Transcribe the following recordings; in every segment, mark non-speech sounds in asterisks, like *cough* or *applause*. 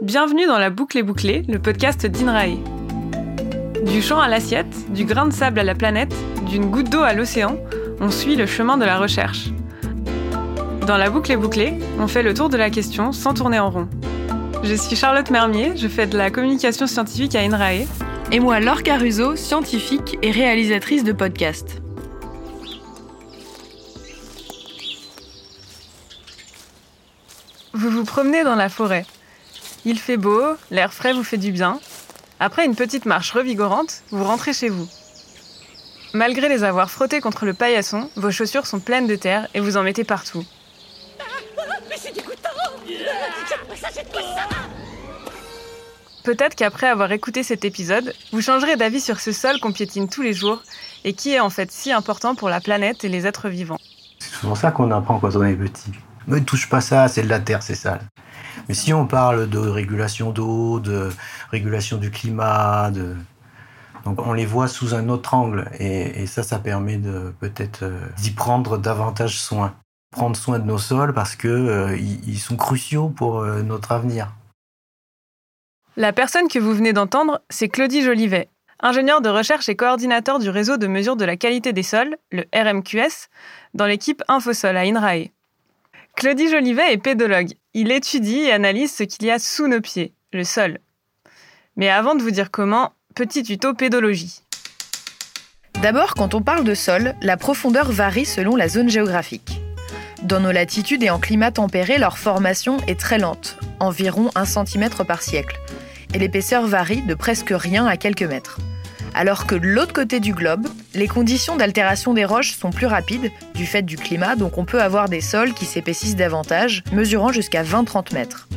Bienvenue dans la boucle et bouclée, le podcast d'INRAE. Du champ à l'assiette, du grain de sable à la planète, d'une goutte d'eau à l'océan, on suit le chemin de la recherche. Dans la boucle et bouclée, on fait le tour de la question sans tourner en rond. Je suis Charlotte Mermier, je fais de la communication scientifique à INRAE. Et moi, Laure Caruso, scientifique et réalisatrice de podcasts. Vous vous promenez dans la forêt. Il fait beau, l'air frais vous fait du bien. Après une petite marche revigorante, vous rentrez chez vous. Malgré les avoir frottés contre le paillasson, vos chaussures sont pleines de terre et vous en mettez partout. Peut-être qu'après avoir écouté cet épisode, vous changerez d'avis sur ce sol qu'on piétine tous les jours et qui est en fait si important pour la planète et les êtres vivants. C'est souvent ça qu'on apprend quand on est petit. Ne touche pas ça, c'est de la terre, c'est sale. Mais si on parle de régulation d'eau, de régulation du climat, on les voit sous un autre angle et, ça, ça permet de peut-être euh, d'y prendre davantage soin. Prendre soin de nos sols parce que euh, sont cruciaux pour euh, notre avenir. La personne que vous venez d'entendre, c'est Claudie Jolivet, ingénieure de recherche et coordinateur du réseau de mesure de la qualité des sols, le RMQS, dans l'équipe Infosol à INRAE. Claudie Jolivet est pédologue. Il étudie et analyse ce qu'il y a sous nos pieds, le sol. Mais avant de vous dire comment, petit tuto pédologie. D'abord, quand on parle de sol, la profondeur varie selon la zone géographique. Dans nos latitudes et en climat tempéré, leur formation est très lente, environ 1 cm par siècle, et l'épaisseur varie de presque rien à quelques mètres. Alors que de l'autre côté du globe, les conditions d'altération des roches sont plus rapides du fait du climat, donc on peut avoir des sols qui s'épaississent davantage, mesurant jusqu'à 20-30 mètres.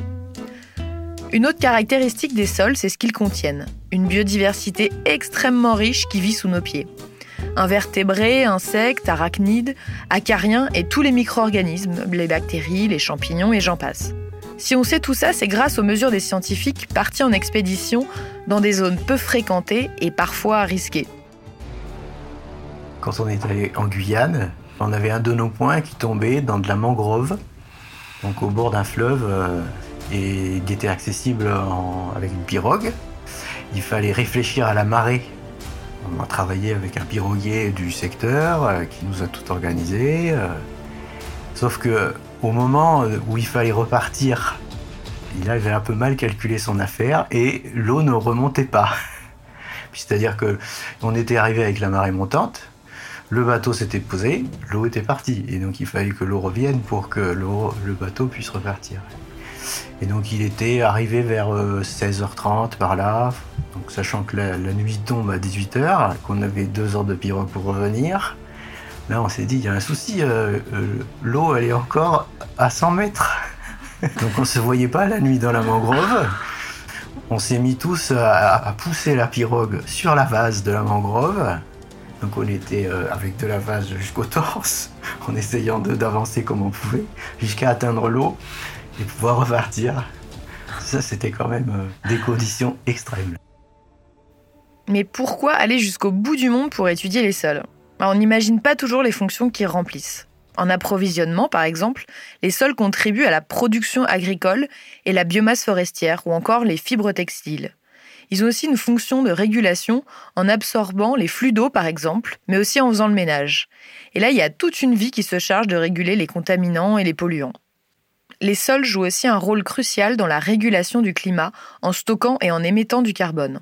Une autre caractéristique des sols, c'est ce qu'ils contiennent. Une biodiversité extrêmement riche qui vit sous nos pieds. Invertébrés, insectes, arachnides, acariens et tous les micro-organismes, les bactéries, les champignons et j'en passe. Si on sait tout ça, c'est grâce aux mesures des scientifiques partis en expédition dans des zones peu fréquentées et parfois risquées. Quand on est allé en Guyane, on avait un de nos points qui tombait dans de la mangrove, donc au bord d'un fleuve, euh, et il était accessible avec une pirogue. Il fallait réfléchir à la marée. On a travaillé avec un piroguier du secteur euh, qui nous a tout organisé. euh. Sauf que au moment où il fallait repartir, il avait un peu mal calculé son affaire et l'eau ne remontait pas. *laughs* C'est-à-dire que on était arrivé avec la marée montante, le bateau s'était posé, l'eau était partie. Et donc il fallait que l'eau revienne pour que le bateau puisse repartir. Et donc il était arrivé vers euh, 16h30 par là, donc sachant que la, la nuit tombe à 18h, qu'on avait deux heures de pirogue pour revenir. Là on s'est dit, il y a un souci, euh, euh, l'eau elle est encore à 100 mètres. *laughs* donc on se voyait pas la nuit dans la mangrove. On s'est mis tous à, pousser la pirogue sur la vase de la mangrove. Donc on était euh, avec de la vase jusqu'au torse, *laughs* en essayant d'avancer comme on pouvait, jusqu'à atteindre l'eau et pouvoir repartir. Ça, c'était quand même des conditions extrêmes. Mais pourquoi aller jusqu'au bout du monde pour étudier les sols? On n'imagine pas toujours les fonctions qu'ils remplissent. En approvisionnement, par exemple, les sols contribuent à la production agricole et la biomasse forestière, ou encore les fibres textiles. Ils ont aussi une fonction de régulation en absorbant les flux d'eau, par exemple, mais aussi en faisant le ménage. Et là, il y a toute une vie qui se charge de réguler les contaminants et les polluants. Les sols jouent aussi un rôle crucial dans la régulation du climat en stockant et en émettant du carbone.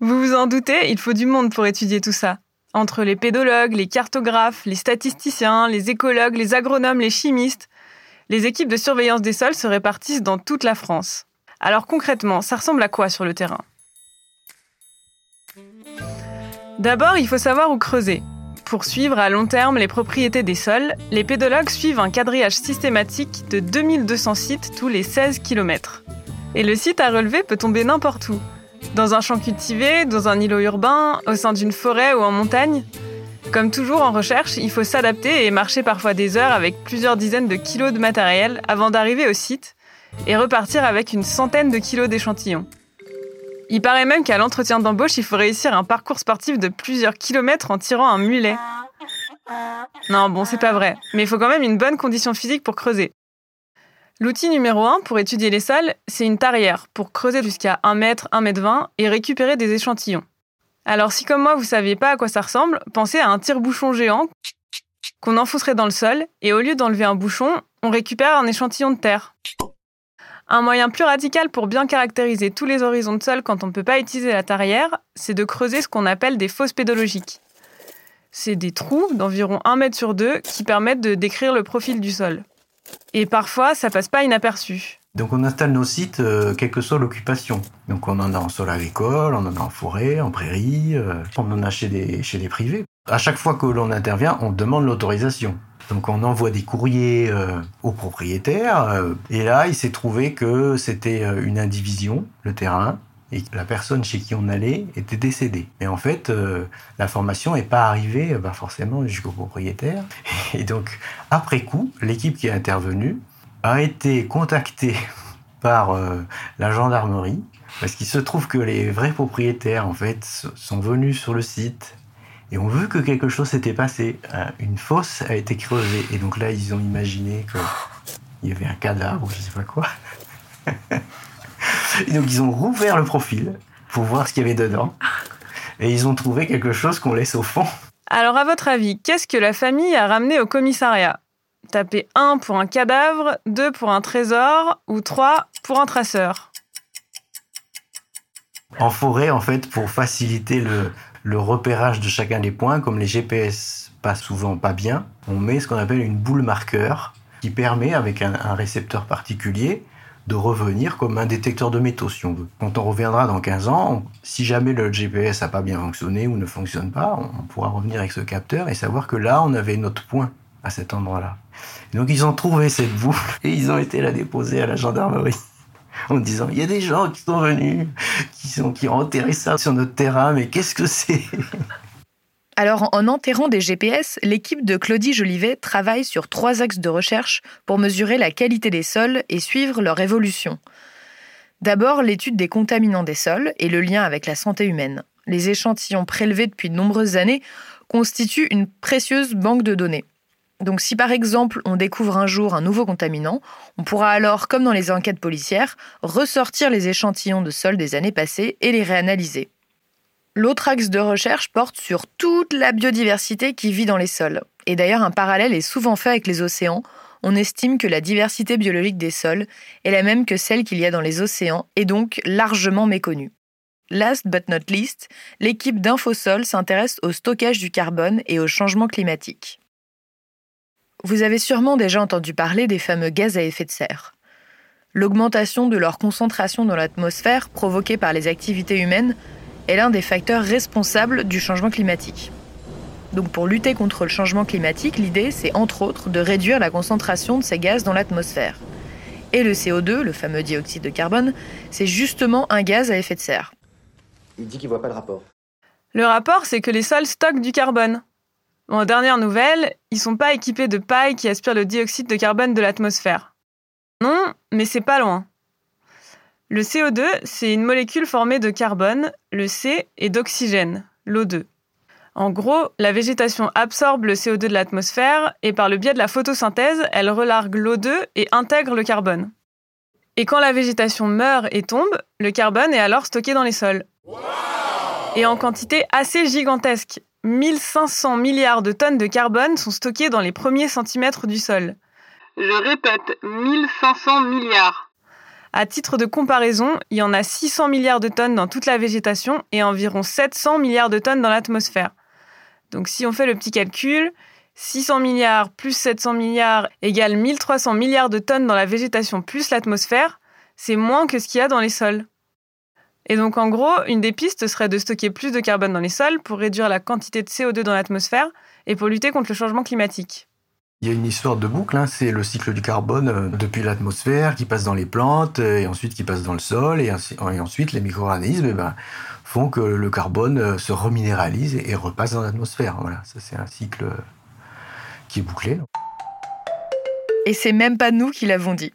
Vous vous en doutez, il faut du monde pour étudier tout ça. Entre les pédologues, les cartographes, les statisticiens, les écologues, les agronomes, les chimistes, les équipes de surveillance des sols se répartissent dans toute la France. Alors concrètement, ça ressemble à quoi sur le terrain? D'abord, il faut savoir où creuser. Pour suivre à long terme les propriétés des sols, les pédologues suivent un quadrillage systématique de 2200 sites tous les 16 km. Et le site à relever peut tomber n'importe où. Dans un champ cultivé, dans un îlot urbain, au sein d'une forêt ou en montagne. Comme toujours en recherche, il faut s'adapter et marcher parfois des heures avec plusieurs dizaines de kilos de matériel avant d'arriver au site et repartir avec une centaine de kilos d'échantillons. Il paraît même qu'à l'entretien d'embauche, il faut réussir un parcours sportif de plusieurs kilomètres en tirant un mulet. Non, bon, c'est pas vrai, mais il faut quand même une bonne condition physique pour creuser. L'outil numéro 1 pour étudier les sols, c'est une tarière pour creuser jusqu'à 1 mètre, 1 mètre 20 et récupérer des échantillons. Alors si comme moi vous saviez pas à quoi ça ressemble, pensez à un tire-bouchon géant qu'on enfoncerait dans le sol et au lieu d'enlever un bouchon, on récupère un échantillon de terre. Un moyen plus radical pour bien caractériser tous les horizons de sol quand on ne peut pas utiliser la tarière, c'est de creuser ce qu'on appelle des fosses pédologiques. C'est des trous d'environ 1 mètre sur 2 qui permettent de décrire le profil du sol. Et parfois, ça passe pas inaperçu. Donc on installe nos sites euh, quelle que soit l'occupation. Donc on en a en sol agricole, on en a en forêt, en prairie, euh, on en a chez des, chez des privés. À chaque fois que l'on intervient, on demande l'autorisation. Donc on envoie des courriers euh, aux propriétaires. et là, il s'est trouvé que c'était une indivision, le terrain, et la personne chez qui on allait était décédée. Mais en fait, l'information n'est pas arrivée bah, forcément jusqu'au propriétaire. *laughs* Et donc, après coup, l'équipe qui est intervenue a été contacté *laughs* par euh, la gendarmerie parce qu'il se trouve que les vrais propriétaires en fait sont venus sur le site et on veut que quelque chose s'était passé. Euh, une fosse a été creusée et donc là ils ont imaginé qu'il y avait un cadavre ou je sais pas quoi. *laughs* et donc ils ont rouvert le profil pour voir ce qu'il y avait dedans et ils ont trouvé quelque chose qu'on laisse au fond. Alors à votre avis, qu'est-ce que la famille a ramené au commissariat? Tapez 1 pour un cadavre, 2 pour un trésor ou 3 pour un traceur? En forêt, en fait, pour faciliter le, repérage de chacun des points, comme les GPS passent souvent pas bien, on met ce qu'on appelle une boule marqueur qui permet, avec un, récepteur particulier, de revenir comme un détecteur de métaux, si on veut. Quand on reviendra dans 15 ans, si jamais le GPS n'a pas bien fonctionné ou ne fonctionne pas, on pourra revenir avec ce capteur et savoir que là, on avait notre point à cet endroit-là. Donc ils ont trouvé cette boue *laughs* et ils ont été la déposer à la gendarmerie *laughs* en disant il y a des gens qui sont venus, qui, sont, qui ont enterré ça sur notre terrain, mais qu'est-ce que c'est? Alors, en enterrant des GPS, l'équipe de Claudie Jolivet travaille sur trois axes de recherche pour mesurer la qualité des sols et suivre leur évolution. D'abord, l'étude des contaminants des sols et le lien avec la santé humaine. Les échantillons prélevés depuis de nombreuses années constituent une précieuse banque de données. Donc si par exemple on découvre un jour un nouveau contaminant, on pourra alors, comme dans les enquêtes policières, ressortir les échantillons de sol des années passées et les réanalyser. L'autre axe de recherche porte sur toute la biodiversité qui vit dans les sols. Et d'ailleurs un parallèle est souvent fait avec les océans. On estime que la diversité biologique des sols est la même que celle qu'il y a dans les océans et donc largement méconnue. Last but not least, l'équipe d'Infosol s'intéresse au stockage du carbone et au changement climatique. Vous avez sûrement déjà entendu parler des fameux gaz à effet de serre. L'augmentation de leur concentration dans l'atmosphère provoquée par les activités humaines est l'un des facteurs responsables du changement climatique. Donc pour lutter contre le changement climatique, l'idée c'est entre autres de réduire la concentration de ces gaz dans l'atmosphère. Et le CO2, le fameux dioxyde de carbone, c'est justement un gaz à effet de serre. Il dit qu'il voit pas le rapport. Le rapport, c'est que les sols stockent du carbone. En dernière nouvelle, ils sont pas équipés de paille qui aspire le dioxyde de carbone de l'atmosphère. Non, mais c'est pas loin. Le CO2, c'est une molécule formée de carbone, le C, et d'oxygène, l'O2. En gros, la végétation absorbe le CO2 de l'atmosphère et par le biais de la photosynthèse, elle relargue l'O2 et intègre le carbone. Et quand la végétation meurt et tombe, le carbone est alors stocké dans les sols. et en quantité assez gigantesque, 1500 milliards de tonnes de carbone sont stockées dans les premiers centimètres du sol. Je répète, 1500 milliards. À titre de comparaison, il y en a 600 milliards de tonnes dans toute la végétation et environ 700 milliards de tonnes dans l'atmosphère. Donc si on fait le petit calcul, 600 milliards plus 700 milliards égale 1300 milliards de tonnes dans la végétation plus l'atmosphère, c'est moins que ce qu'il y a dans les sols. Et donc, en gros, une des pistes serait de stocker plus de carbone dans les sols pour réduire la quantité de CO2 dans l'atmosphère et pour lutter contre le changement climatique. Il y a une histoire de boucle, hein. c'est le cycle du carbone euh, depuis l'atmosphère qui passe dans les plantes et ensuite qui passe dans le sol et, ensuite les micro-organismes eh ben, font que le carbone euh, se reminéralise et repasse dans l'atmosphère. Voilà, ça c'est un cycle euh, qui est bouclé. Et c'est même pas nous qui l'avons dit.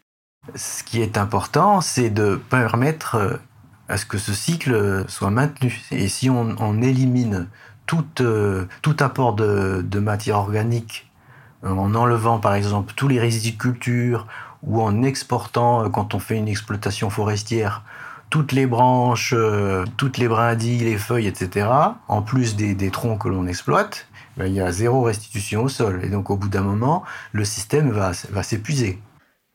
Ce qui est important, c'est de permettre à ce que ce cycle soit maintenu. Et si on, élimine tout, euh, tout apport de, matière organique, euh, en enlevant par exemple tous les résidus de culture ou en exportant, euh, quand on fait une exploitation forestière, toutes les branches, euh, toutes les brindilles, les feuilles, etc., en plus des, troncs que l'on exploite, ben, il y a zéro restitution au sol. Et donc au bout d'un moment, le système va, va s'épuiser.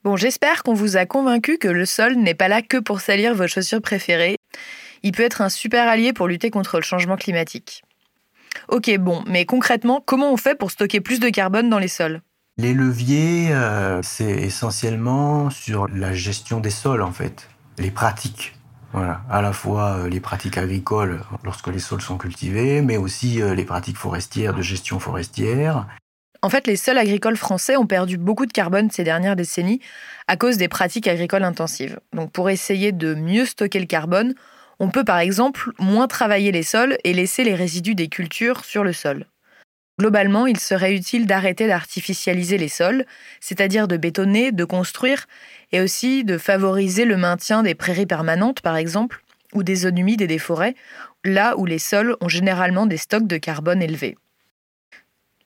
Bon, j'espère qu'on vous a convaincu que le sol n'est pas là que pour salir vos chaussures préférées. Il peut être un super allié pour lutter contre le changement climatique. Ok, bon, mais concrètement, comment on fait pour stocker plus de carbone dans les sols? Les leviers, euh, c'est essentiellement sur la gestion des sols, en fait, les pratiques. Voilà, à la fois euh, les pratiques agricoles lorsque les sols sont cultivés, mais aussi euh, les pratiques forestières de gestion forestière. En fait, les sols agricoles français ont perdu beaucoup de carbone ces dernières décennies à cause des pratiques agricoles intensives. Donc pour essayer de mieux stocker le carbone, on peut par exemple moins travailler les sols et laisser les résidus des cultures sur le sol. Globalement, il serait utile d'arrêter d'artificialiser les sols, c'est-à-dire de bétonner, de construire, et aussi de favoriser le maintien des prairies permanentes, par exemple, ou des zones humides et des forêts, là où les sols ont généralement des stocks de carbone élevés.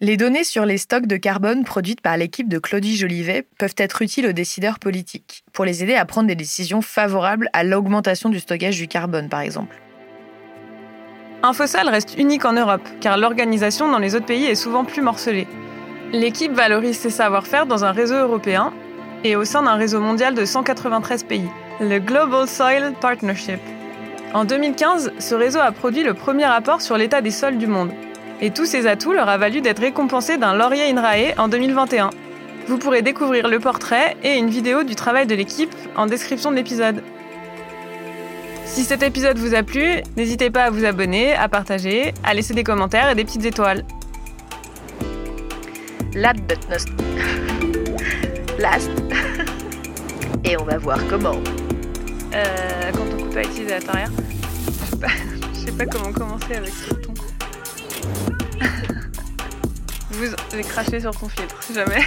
Les données sur les stocks de carbone produites par l'équipe de Claudie Jolivet peuvent être utiles aux décideurs politiques, pour les aider à prendre des décisions favorables à l'augmentation du stockage du carbone, par exemple. Infosal reste unique en Europe, car l'organisation dans les autres pays est souvent plus morcelée. L'équipe valorise ses savoir-faire dans un réseau européen et au sein d'un réseau mondial de 193 pays, le Global Soil Partnership. En 2015, ce réseau a produit le premier rapport sur l'état des sols du monde, et tous ces atouts leur a valu d'être récompensés d'un laurier INRAE en 2021. Vous pourrez découvrir le portrait et une vidéo du travail de l'équipe en description de l'épisode. Si cet épisode vous a plu, n'hésitez pas à vous abonner, à partager, à laisser des commentaires et des petites étoiles. Last but *laughs* last. *laughs* et on va voir comment. Euh, quand on coupe à utilisateur arrière. *laughs* Je sais pas comment commencer avec ce ton. Vous vais cracher sur ton filtre, si jamais.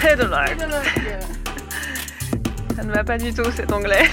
Pedalog. Ça ne va pas du tout cet anglais.